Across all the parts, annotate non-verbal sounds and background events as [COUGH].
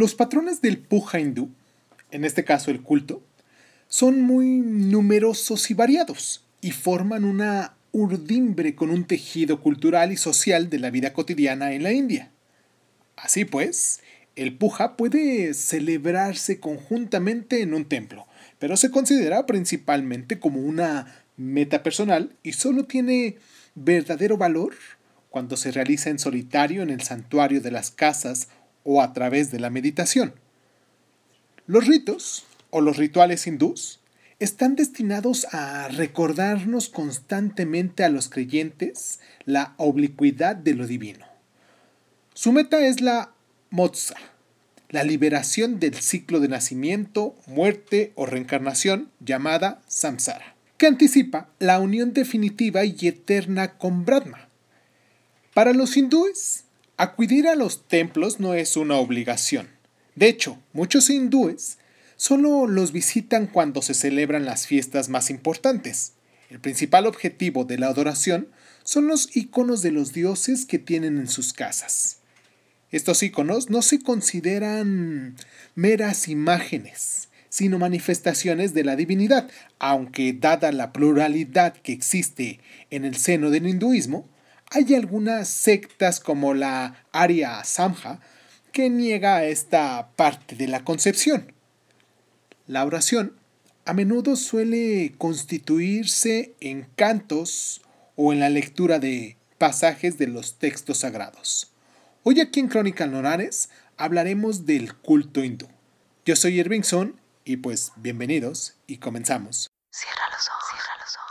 Los patrones del puja hindú, en este caso el culto, son muy numerosos y variados y forman una urdimbre con un tejido cultural y social de la vida cotidiana en la India. Así pues, el puja puede celebrarse conjuntamente en un templo, pero se considera principalmente como una meta personal y solo tiene verdadero valor cuando se realiza en solitario en el santuario de las casas o a través de la meditación. Los ritos o los rituales hindús están destinados a recordarnos constantemente a los creyentes la oblicuidad de lo divino. Su meta es la moza, la liberación del ciclo de nacimiento, muerte o reencarnación llamada samsara, que anticipa la unión definitiva y eterna con Brahma. Para los hindúes, acudir a los templos no es una obligación. De hecho, muchos hindúes solo los visitan cuando se celebran las fiestas más importantes. El principal objetivo de la adoración son los iconos de los dioses que tienen en sus casas. Estos iconos no se consideran meras imágenes, sino manifestaciones de la divinidad, aunque dada la pluralidad que existe en el seno del hinduismo, hay algunas sectas como la Arya Samja que niega esta parte de la concepción. La oración a menudo suele constituirse en cantos o en la lectura de pasajes de los textos sagrados. Hoy aquí en Crónica Norares hablaremos del culto hindú. Yo soy Irvingson y pues bienvenidos y comenzamos. Cierra los ojos, cierra los ojos,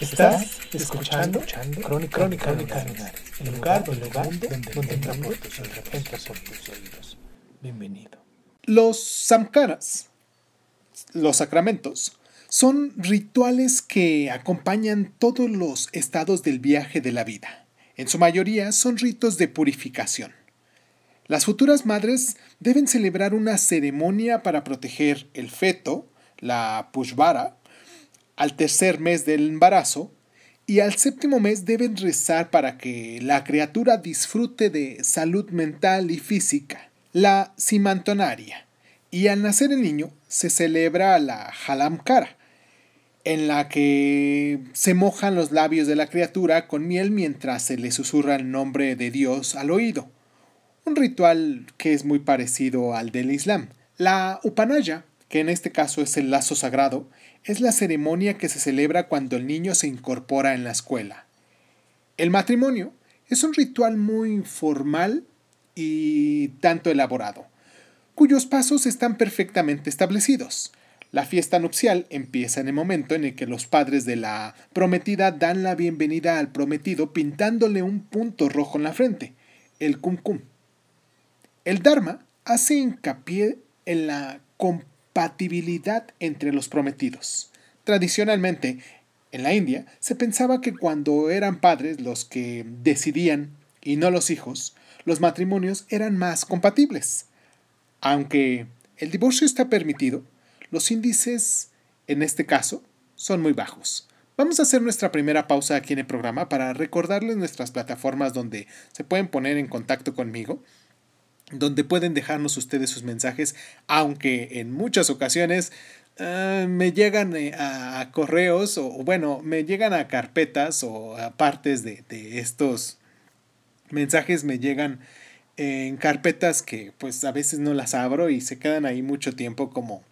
Estás escuchando, Crónica, Crónica, Crónica el lugar, el lugar donde, donde, donde tus oídos. Bienvenido. Los samkaras, los sacramentos, son rituales que acompañan todos los estados del viaje de la vida. En su mayoría son ritos de purificación. Las futuras madres deben celebrar una ceremonia para proteger el feto, la pushvara, al tercer mes del embarazo y al séptimo mes deben rezar para que la criatura disfrute de salud mental y física, la simantonaria. Y al nacer el niño se celebra la halamkara, en la que se mojan los labios de la criatura con miel mientras se le susurra el nombre de Dios al oído. Un ritual que es muy parecido al del Islam. La upanaya, que en este caso es el lazo sagrado, es la ceremonia que se celebra cuando el niño se incorpora en la escuela. El matrimonio es un ritual muy formal y tanto elaborado, cuyos pasos están perfectamente establecidos. La fiesta nupcial empieza en el momento en el que los padres de la prometida dan la bienvenida al prometido pintándole un punto rojo en la frente, el cum cum. El Dharma hace hincapié en la compatibilidad entre los prometidos. Tradicionalmente, en la India, se pensaba que cuando eran padres los que decidían y no los hijos, los matrimonios eran más compatibles. Aunque el divorcio está permitido, los índices, en este caso, son muy bajos. Vamos a hacer nuestra primera pausa aquí en el programa para recordarles nuestras plataformas donde se pueden poner en contacto conmigo donde pueden dejarnos ustedes sus mensajes, aunque en muchas ocasiones ah, me llegan eh, a, correos o bueno, me llegan a carpetas o a partes de, de estos mensajes me llegan en carpetas que pues a veces no las abro y se quedan ahí mucho tiempo como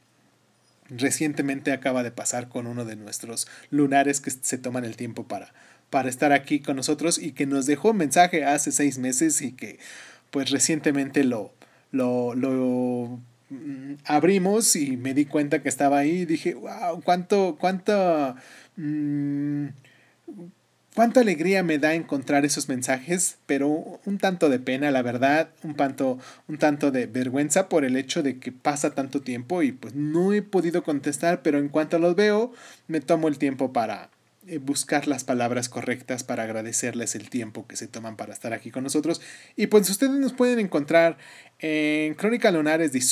recientemente acaba de pasar con uno de nuestros lunares que se toman el tiempo para, para estar aquí con nosotros y que nos dejó un mensaje hace seis meses y que pues recientemente lo, lo, mm, abrimos y me di cuenta que estaba ahí dije, wow, cuánto, cuánto, mm, cuánta alegría me da encontrar esos mensajes, pero un tanto de pena, la verdad, un tanto, un tanto de vergüenza por el hecho de que pasa tanto tiempo y pues no he podido contestar, pero en cuanto los veo, me tomo el tiempo para buscar las palabras correctas para agradecerles el tiempo que se toman para estar aquí con nosotros. Y pues ustedes nos pueden encontrar en Crónica Lunares de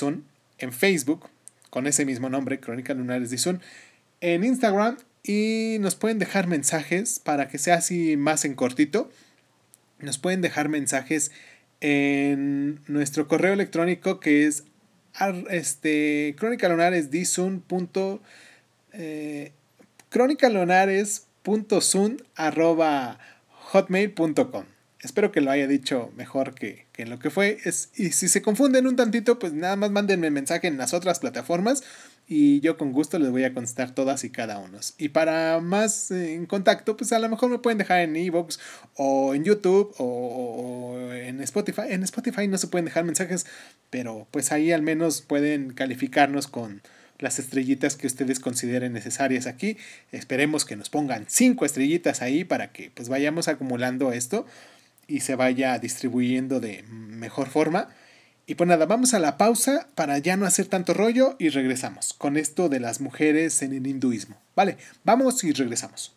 en Facebook, con ese mismo nombre, Crónica Lunares de en Instagram y nos pueden dejar mensajes para que sea así más en cortito. Nos pueden dejar mensajes en nuestro correo electrónico que es este, eh, arroba hotmail.com. Espero que lo haya dicho mejor que, que, lo que fue. Y si se confunden un tantito, pues nada más mándenme mensaje en las otras plataformas y yo con gusto les voy a contestar todas y cada una. Y para más eh, en contacto, pues a lo mejor me pueden dejar en Evox o en YouTube o, en Spotify. En Spotify no se pueden dejar mensajes, pero pues ahí al menos pueden calificarnos con las estrellitas que ustedes consideren necesarias aquí. Esperemos que nos pongan cinco estrellitas ahí para que pues vayamos acumulando esto y se vaya distribuyendo de mejor forma. Y pues nada, vamos a la pausa para ya no hacer tanto rollo y regresamos con esto de las mujeres en el hinduismo. Vale, vamos y regresamos.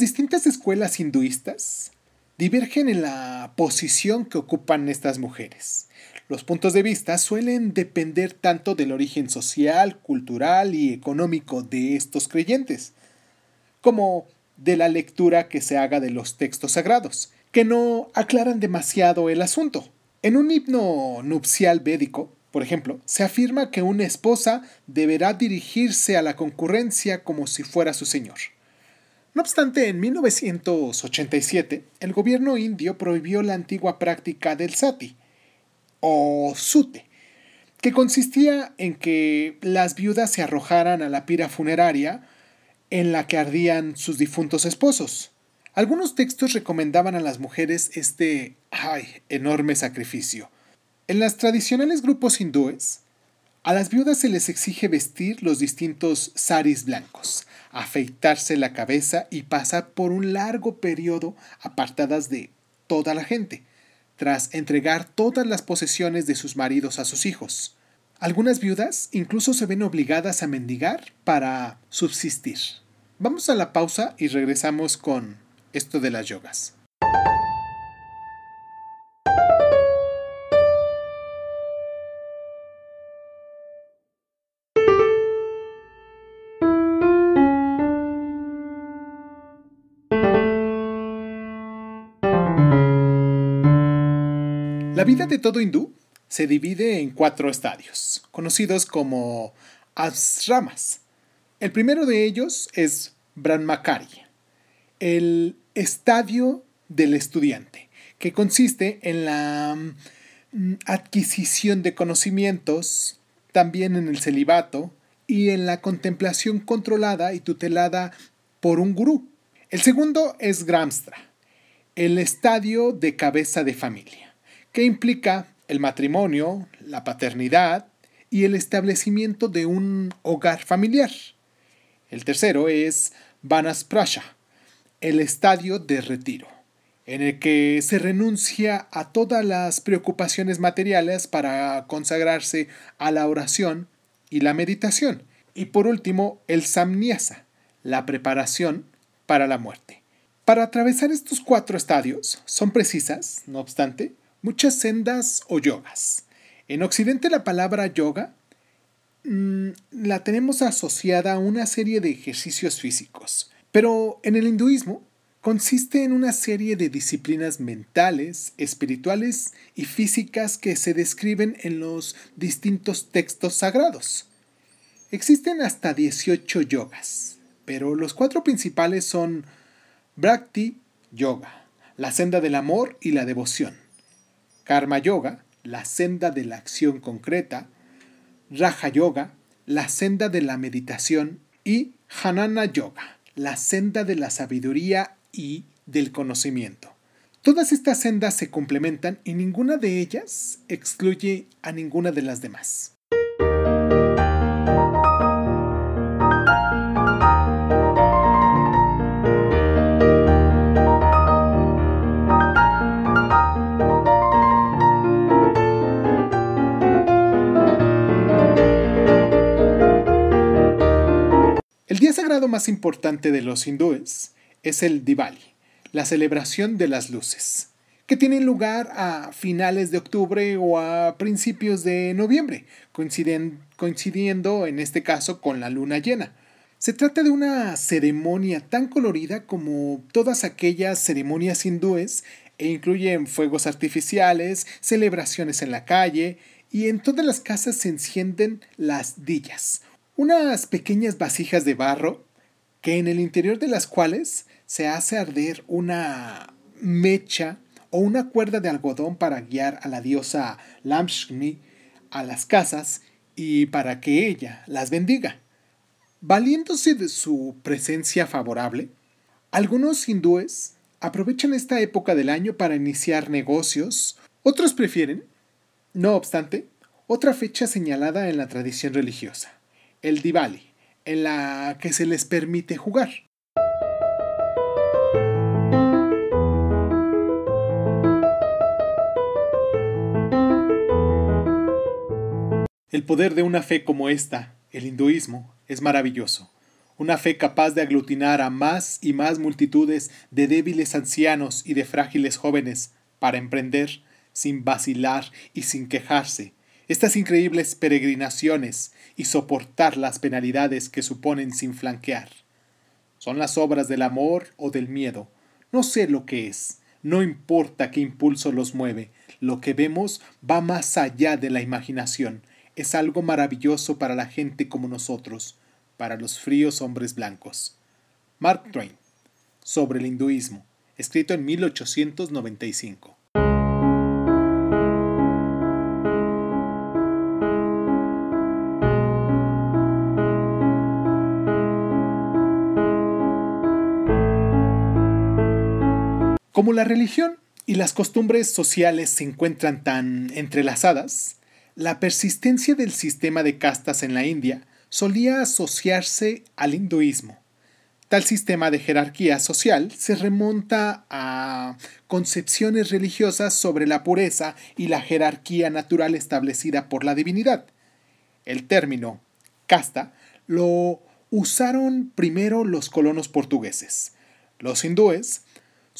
Las distintas escuelas hinduistas divergen en la posición que ocupan estas mujeres. Los puntos de vista suelen depender tanto del origen social, cultural y económico de estos creyentes, como de la lectura que se haga de los textos sagrados, que no aclaran demasiado el asunto. En un himno nupcial védico, por ejemplo, se afirma que una esposa deberá dirigirse a la concurrencia como si fuera su señor. No obstante, en 1987, el gobierno indio prohibió la antigua práctica del sati, o sute, que consistía en que las viudas se arrojaran a la pira funeraria en la que ardían sus difuntos esposos. Algunos textos recomendaban a las mujeres este ay, enorme sacrificio. En las tradicionales grupos hindúes, a las viudas se les exige vestir los distintos saris blancos, afeitarse la cabeza y pasar por un largo periodo apartadas de toda la gente tras entregar todas las posesiones de sus maridos a sus hijos. Algunas viudas incluso se ven obligadas a mendigar para subsistir. Vamos a la pausa y regresamos con esto de las yogas. La vida de todo hindú se divide en cuatro estadios, conocidos como asramas. El primero de ellos es Brahmacharya, el estadio del estudiante, que consiste en la mm, adquisición de conocimientos, también en el celibato y en la contemplación controlada y tutelada por un gurú. El segundo es Gramstra, el estadio de cabeza de familia que implica el matrimonio, la paternidad y el establecimiento de un hogar familiar. El tercero es Vanasprasha, el estadio de retiro, en el que se renuncia a todas las preocupaciones materiales para consagrarse a la oración y la meditación. Y por último, el Samnyasa, la preparación para la muerte. Para atravesar estos cuatro estadios son precisas, no obstante, muchas sendas o yogas. En Occidente la palabra yoga mm, la tenemos asociada a una serie de ejercicios físicos, pero en el hinduismo consiste en una serie de disciplinas mentales, espirituales y físicas que se describen en los distintos textos sagrados. Existen hasta 18 yogas, pero los cuatro principales son Bhakti Yoga, la senda del amor y la devoción. Karma Yoga, la senda de la acción concreta, Raja Yoga, la senda de la meditación y Hanana Yoga, la senda de la sabiduría y del conocimiento. Todas estas sendas se complementan y ninguna de ellas excluye a ninguna de las demás. El día sagrado más importante de los hindúes es el Diwali, la celebración de las luces, que tiene lugar a finales de octubre o a principios de noviembre, coincidiendo en este caso con la luna llena. Se trata de una ceremonia tan colorida como todas aquellas ceremonias hindúes e incluyen fuegos artificiales, celebraciones en la calle y en todas las casas se encienden las dillas, unas pequeñas vasijas de barro que en el interior de las cuales se hace arder una mecha o una cuerda de algodón para guiar a la diosa Lamshmi a las casas y para que ella las bendiga. Valiéndose de su presencia favorable, algunos hindúes aprovechan esta época del año para iniciar negocios, otros prefieren, no obstante, otra fecha señalada en la tradición religiosa el Diwali, en la que se les permite jugar. El poder de una fe como esta, el hinduismo, es maravilloso. Una fe capaz de aglutinar a más y más multitudes de débiles ancianos y de frágiles jóvenes para emprender, sin vacilar y sin quejarse, estas increíbles peregrinaciones y soportar las penalidades que suponen sin flanquear. Son las obras del amor o del miedo. No sé lo que es. No importa qué impulso los mueve. Lo que vemos va más allá de la imaginación. Es algo maravilloso para la gente como nosotros, para los fríos hombres blancos. Mark Twain. Sobre el hinduismo. Escrito en 1895. Como la religión y las costumbres sociales se encuentran tan entrelazadas, la persistencia del sistema de castas en la India solía asociarse al hinduismo. Tal sistema de jerarquía social se remonta a concepciones religiosas sobre la pureza y la jerarquía natural establecida por la divinidad. El término casta lo usaron primero los colonos portugueses. Los hindúes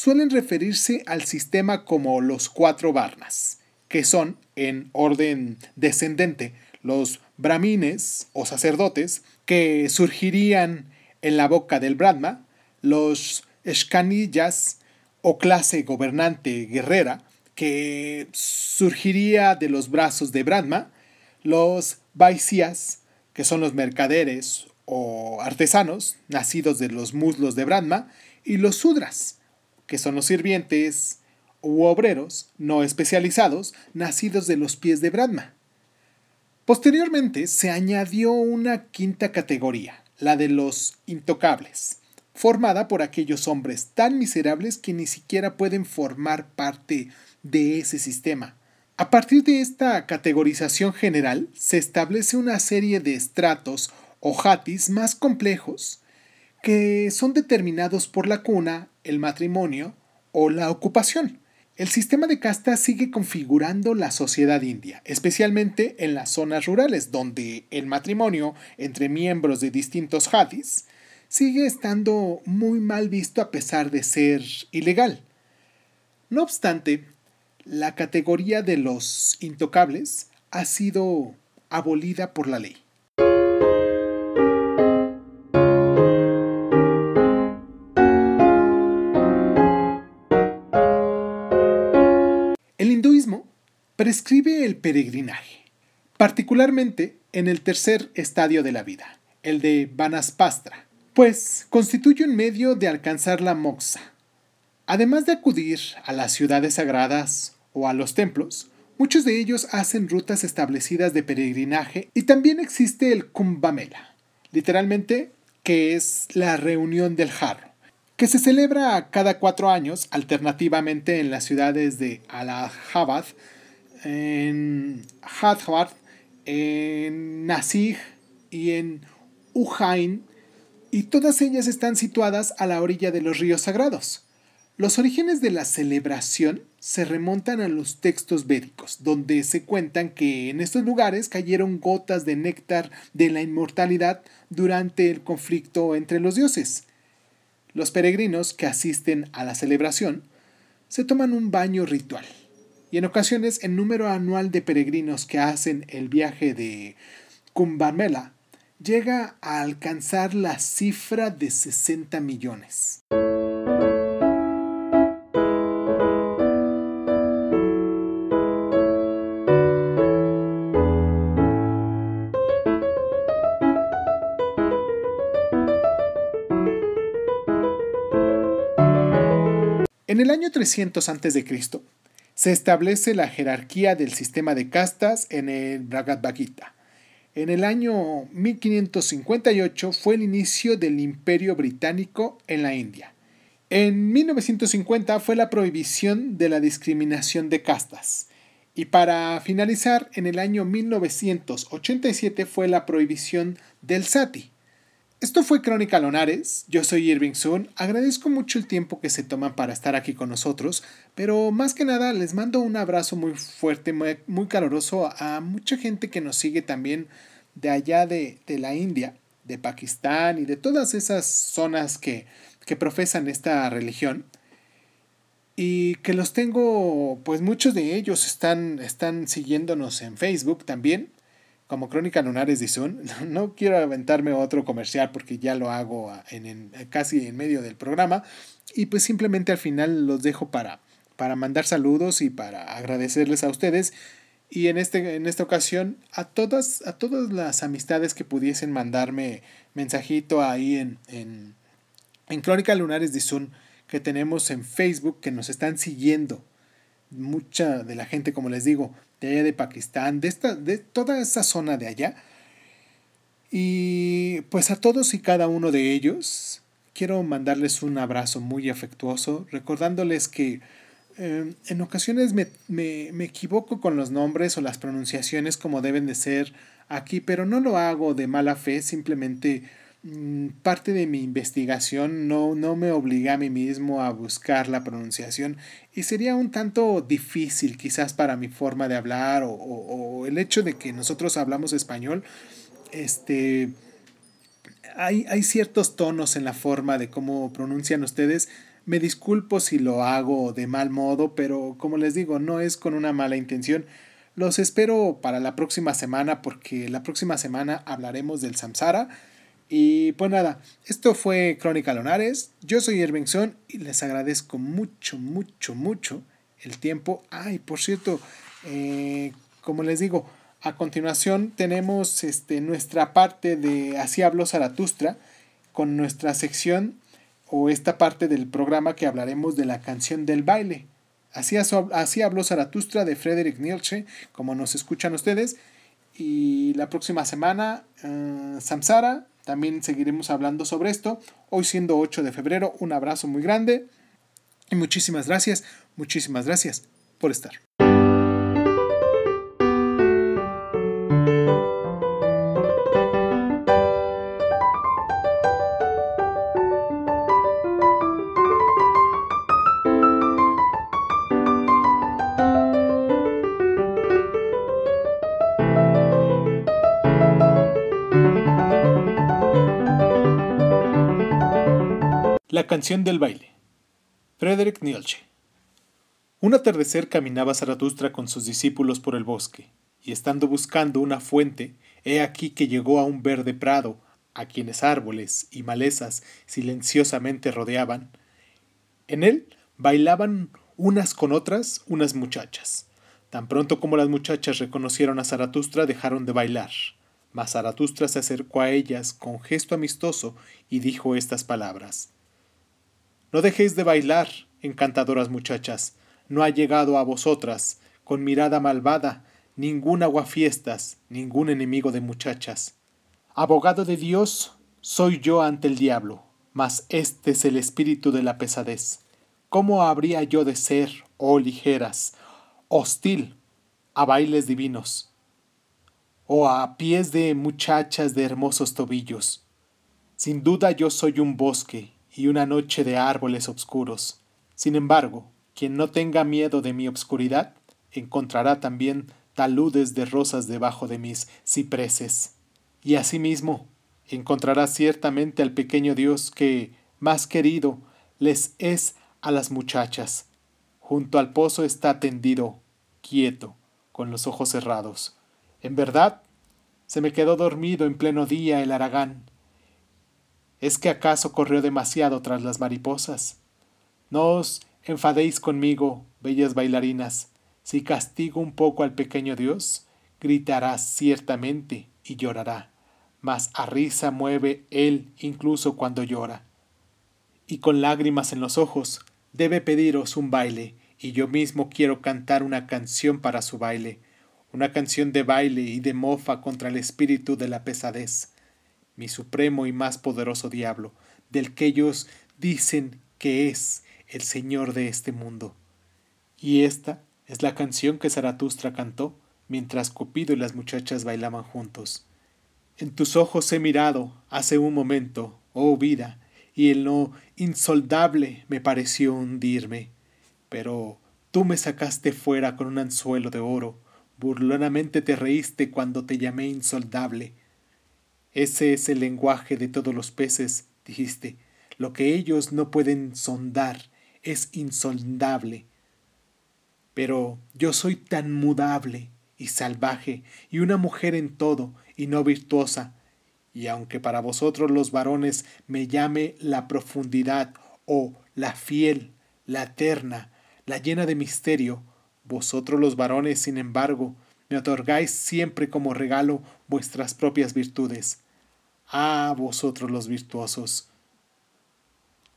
suelen referirse al sistema como los cuatro varnas, que son, en orden descendente, los brahmines o sacerdotes que surgirían en la boca del Brahma, los escanillas o clase gobernante guerrera que surgiría de los brazos de Brahma, los Vaisyas, que son los mercaderes o artesanos nacidos de los muslos de Brahma, y los Sudras, que son los sirvientes u obreros no especializados nacidos de los pies de Brahma. Posteriormente se añadió una quinta categoría, la de los intocables, formada por aquellos hombres tan miserables que ni siquiera pueden formar parte de ese sistema. A partir de esta categorización general se establece una serie de estratos o jatis más complejos que son determinados por la cuna, el matrimonio o la ocupación. El sistema de casta sigue configurando la sociedad india, especialmente en las zonas rurales, donde el matrimonio entre miembros de distintos hadis sigue estando muy mal visto a pesar de ser ilegal. No obstante, la categoría de los intocables ha sido abolida por la ley. Prescribe el peregrinaje, particularmente en el tercer estadio de la vida, el de Vanaspastra, pues constituye un medio de alcanzar la moxa. Además de acudir a las ciudades sagradas o a los templos, muchos de ellos hacen rutas establecidas de peregrinaje y también existe el Kumbamela, literalmente que es la reunión del jarro, que se celebra cada cuatro años, alternativamente en las ciudades de Allahabad, en Hyderabad, en Nasig y en Ujjain, y todas ellas están situadas a la orilla de los ríos sagrados. Los orígenes de la celebración se remontan a los textos védicos, donde se cuentan que en estos lugares cayeron gotas de néctar de la inmortalidad durante el conflicto entre los dioses. Los peregrinos que asisten a la celebración se toman un baño ritual, y en ocasiones el número anual de peregrinos que hacen el viaje de Kumbh llega a alcanzar la cifra de 60 millones. En el año 300 a.C., se establece la jerarquía del sistema de castas en el Bhagavad Gita. En el año 1558 fue el inicio del Imperio Británico en la India. En 1950 fue la prohibición de la discriminación de castas. Y para finalizar, en el año 1987 fue la prohibición del sati, esto fue Crónica Lonares, yo soy Irving Sun, agradezco mucho el tiempo que se toman para estar aquí con nosotros, pero más que nada les mando un abrazo muy fuerte, muy, caloroso a mucha gente que nos sigue también de allá de, de, la India, de Pakistán y de todas esas zonas que, que profesan esta religión. Y que los tengo, pues muchos de ellos están, están siguiéndonos en Facebook también como Crónica Lunares de Zoom. [LAUGHS] No quiero aventarme otro comercial porque ya lo hago en, casi en medio del programa. Y pues simplemente al final los dejo para, para mandar saludos y para agradecerles a ustedes. Y en, este, en esta ocasión a todas, a todas las amistades que pudiesen mandarme mensajito ahí en, en, en Crónica Lunares de Zoom que tenemos en Facebook que nos están siguiendo. Mucha de la gente, como les digo, de allá de Pakistán, de, esta, de toda esa zona de allá. Y pues a todos y cada uno de ellos quiero mandarles un abrazo muy afectuoso, recordándoles que eh, en ocasiones me, me, me, equivoco con los nombres o las pronunciaciones como deben de ser aquí, pero no lo hago de mala fe, simplemente parte de mi investigación no, no me obliga a mí mismo a buscar la pronunciación y sería un tanto difícil quizás para mi forma de hablar o, o, el hecho de que nosotros hablamos español, este, hay, hay ciertos tonos en la forma de cómo pronuncian ustedes. Me disculpo si lo hago de mal modo, pero como les digo, no es con una mala intención. Los espero para la próxima semana porque la próxima semana hablaremos del samsara y pues nada, esto fue Crónica Lonares. Yo soy Irving Son y les agradezco mucho, mucho, mucho el tiempo. Ay, por cierto, eh, como les digo, a continuación tenemos este, nuestra parte de Así habló Zaratustra con nuestra sección o esta parte del programa que hablaremos de la canción del baile. Así, así habló Zaratustra de Frederick Nietzsche, como nos escuchan ustedes. Y la próxima semana, uh, Samsara también seguiremos hablando sobre esto. Hoy siendo 8 de febrero, un abrazo muy grande y muchísimas gracias, muchísimas gracias por estar. La canción del baile. Frederick Nietzsche. Un atardecer caminaba Zaratustra con sus discípulos por el bosque, y estando buscando una fuente, he aquí que llegó a un verde prado, a quienes árboles y malezas silenciosamente rodeaban. En él bailaban unas con otras unas muchachas. Tan pronto como las muchachas reconocieron a Zaratustra dejaron de bailar. Mas Zaratustra se acercó a ellas con gesto amistoso y dijo estas palabras no dejéis de bailar, encantadoras muchachas, no ha llegado a vosotras, con mirada malvada, ningún aguafiestas, ningún enemigo de muchachas. Abogado de Dios soy yo ante el diablo, mas este es el espíritu de la pesadez. ¿Cómo habría yo de ser, oh ligeras, hostil a bailes divinos, o a pies de muchachas de hermosos tobillos? Sin duda yo soy un bosque y una noche de árboles obscuros. Sin embargo, quien no tenga miedo de mi obscuridad, encontrará también taludes de rosas debajo de mis cipreses. Y asimismo, encontrará ciertamente al pequeño Dios que, más querido, les es a las muchachas. Junto al pozo está tendido, quieto, con los ojos cerrados. En verdad, se me quedó dormido en pleno día el aragán. ¿Es que acaso corrió demasiado tras las mariposas? No os enfadéis conmigo, bellas bailarinas. Si castigo un poco al pequeño Dios, gritará ciertamente y llorará mas a risa mueve él incluso cuando llora. Y con lágrimas en los ojos debe pediros un baile, y yo mismo quiero cantar una canción para su baile, una canción de baile y de mofa contra el espíritu de la pesadez, mi supremo y más poderoso diablo, del que ellos dicen que es el señor de este mundo. Y esta es la canción que Zaratustra cantó mientras Cupido y las muchachas bailaban juntos. En tus ojos he mirado hace un momento, oh vida, y en lo insoldable me pareció hundirme. Pero tú me sacaste fuera con un anzuelo de oro, burlonamente te reíste cuando te llamé insoldable. Ese es el lenguaje de todos los peces, dijiste. Lo que ellos no pueden sondar es insondable. Pero yo soy tan mudable y salvaje y una mujer en todo y no virtuosa, y aunque para vosotros los varones me llame la profundidad o la fiel, la eterna, la llena de misterio, vosotros los varones, sin embargo, me otorgáis siempre como regalo vuestras propias virtudes. Ah, vosotros los virtuosos.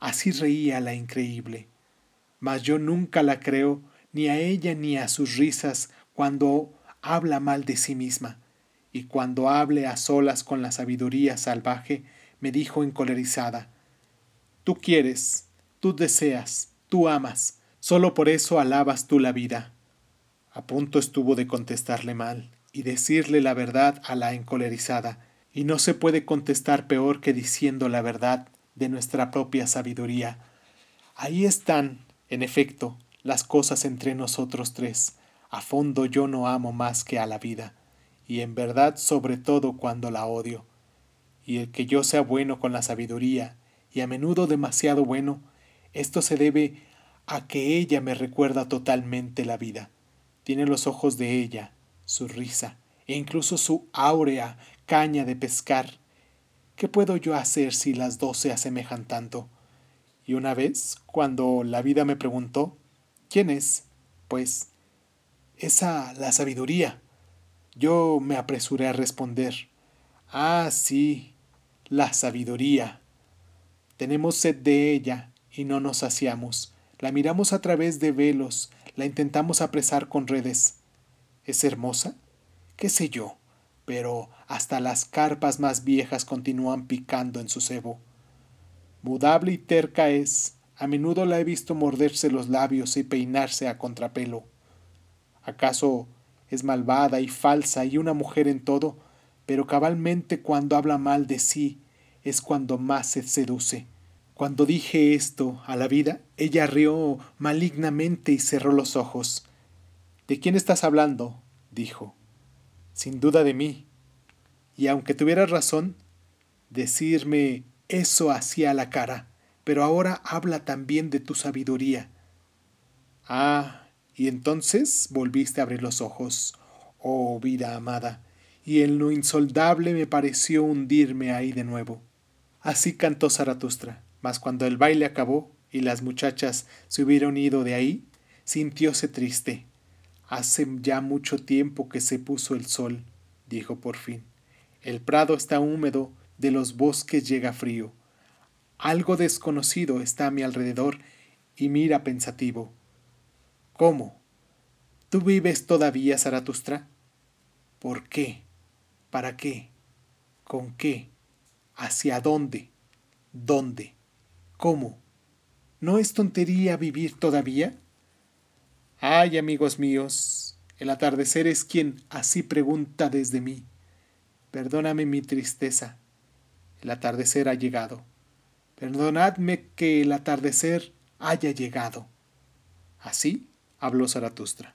Así reía la increíble. Mas yo nunca la creo, ni a ella ni a sus risas, cuando habla mal de sí misma y cuando hable a solas con la sabiduría salvaje, me dijo encolerizada, Tú quieres, tú deseas, tú amas, solo por eso alabas tú la vida. A punto estuvo de contestarle mal y decirle la verdad a la encolerizada, y no se puede contestar peor que diciendo la verdad de nuestra propia sabiduría. Ahí están, en efecto, las cosas entre nosotros tres. A fondo yo no amo más que a la vida y en verdad sobre todo cuando la odio. Y el que yo sea bueno con la sabiduría, y a menudo demasiado bueno, esto se debe a que ella me recuerda totalmente la vida. Tiene los ojos de ella, su risa, e incluso su áurea caña de pescar. ¿Qué puedo yo hacer si las dos se asemejan tanto? Y una vez, cuando la vida me preguntó, ¿quién es? Pues, esa la sabiduría. Yo me apresuré a responder. Ah, sí, la sabiduría. Tenemos sed de ella y no nos saciamos. La miramos a través de velos, la intentamos apresar con redes. ¿Es hermosa? ¿Qué sé yo? Pero hasta las carpas más viejas continúan picando en su cebo. Mudable y terca es. A menudo la he visto morderse los labios y peinarse a contrapelo. ¿Acaso es malvada y falsa y una mujer en todo, pero cabalmente cuando habla mal de sí es cuando más se seduce. Cuando dije esto a la vida, ella rió malignamente y cerró los ojos. ¿De quién estás hablando? dijo. Sin duda de mí. Y aunque tuvieras razón, decirme eso hacía la cara, pero ahora habla también de tu sabiduría. Ah, y entonces volviste a abrir los ojos, oh vida amada, y en lo insoldable me pareció hundirme ahí de nuevo. Así cantó Zaratustra, mas cuando el baile acabó y las muchachas se hubieron ido de ahí, sintióse triste. Hace ya mucho tiempo que se puso el sol, dijo por fin. El prado está húmedo, de los bosques llega frío. Algo desconocido está a mi alrededor y mira pensativo. ¿Cómo? ¿Tú vives todavía, Zaratustra? ¿Por qué? ¿Para qué? ¿Con qué? ¿Hacia dónde? ¿Dónde? ¿Cómo? ¿No es tontería vivir todavía? Ay, amigos míos, el atardecer es quien así pregunta desde mí. Perdóname mi tristeza. El atardecer ha llegado. Perdonadme que el atardecer haya llegado. Así habló Zaratustra.